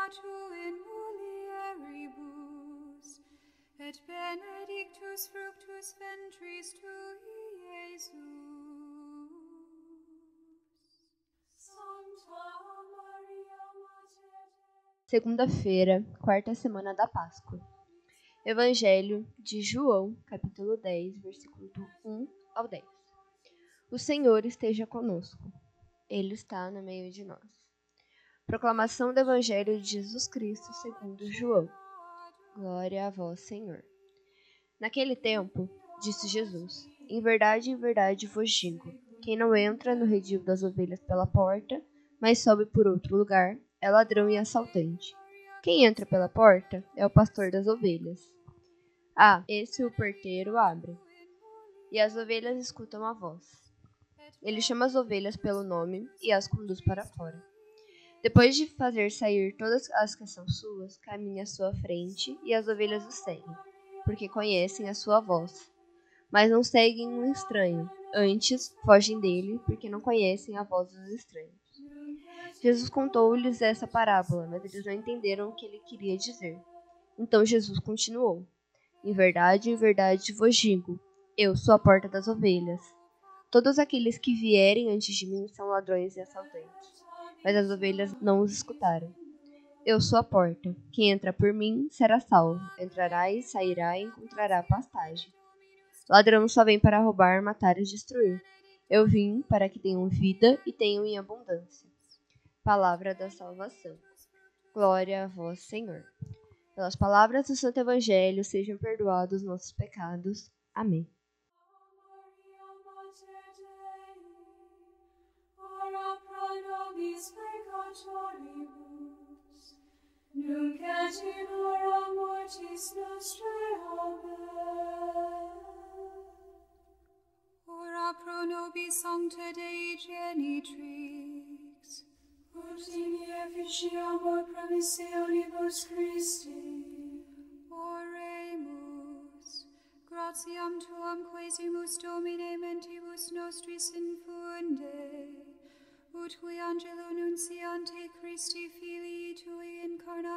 in mulieribus, et benedictus fructus ventris tui, Iesus. Santa Maria Mater Segunda-feira, quarta semana da Páscoa. Evangelho de João, capítulo 10, versículo do 1 ao 10. O Senhor esteja conosco. Ele está no meio de nós. Proclamação do Evangelho de Jesus Cristo segundo João. Glória a vós, Senhor. Naquele tempo, disse Jesus: Em verdade, em verdade vos digo: quem não entra no redil das ovelhas pela porta, mas sobe por outro lugar, é ladrão e assaltante. Quem entra pela porta é o pastor das ovelhas. Ah, esse o porteiro abre. E as ovelhas escutam a voz. Ele chama as ovelhas pelo nome e as conduz para fora. Depois de fazer sair todas as que são suas, caminha à sua frente e as ovelhas o seguem, porque conhecem a sua voz. Mas não seguem um estranho, antes fogem dele, porque não conhecem a voz dos estranhos. Jesus contou-lhes essa parábola, mas eles não entenderam o que ele queria dizer. Então Jesus continuou: Em verdade, em verdade vos digo: eu sou a porta das ovelhas. Todos aqueles que vierem antes de mim são ladrões e assaltantes, mas as ovelhas não os escutaram. Eu sou a porta. Quem entra por mim será salvo. Entrará e sairá e encontrará pastagem. Ladrão só vem para roubar, matar e destruir. Eu vim para que tenham vida e tenham em abundância. Palavra da salvação. Glória a vós, Senhor. Pelas palavras do Santo Evangelho, sejam perdoados nossos pecados. Amém. Nunc et mortis nostrae. Amen. Ora pro nobis Sancta Dei Genitrix, ut in efficiamur promissionibus Christi. Oremus. Gratiam tuam quesimus Domine mentibus nostris infunde, ut qui angelo nunciante Christi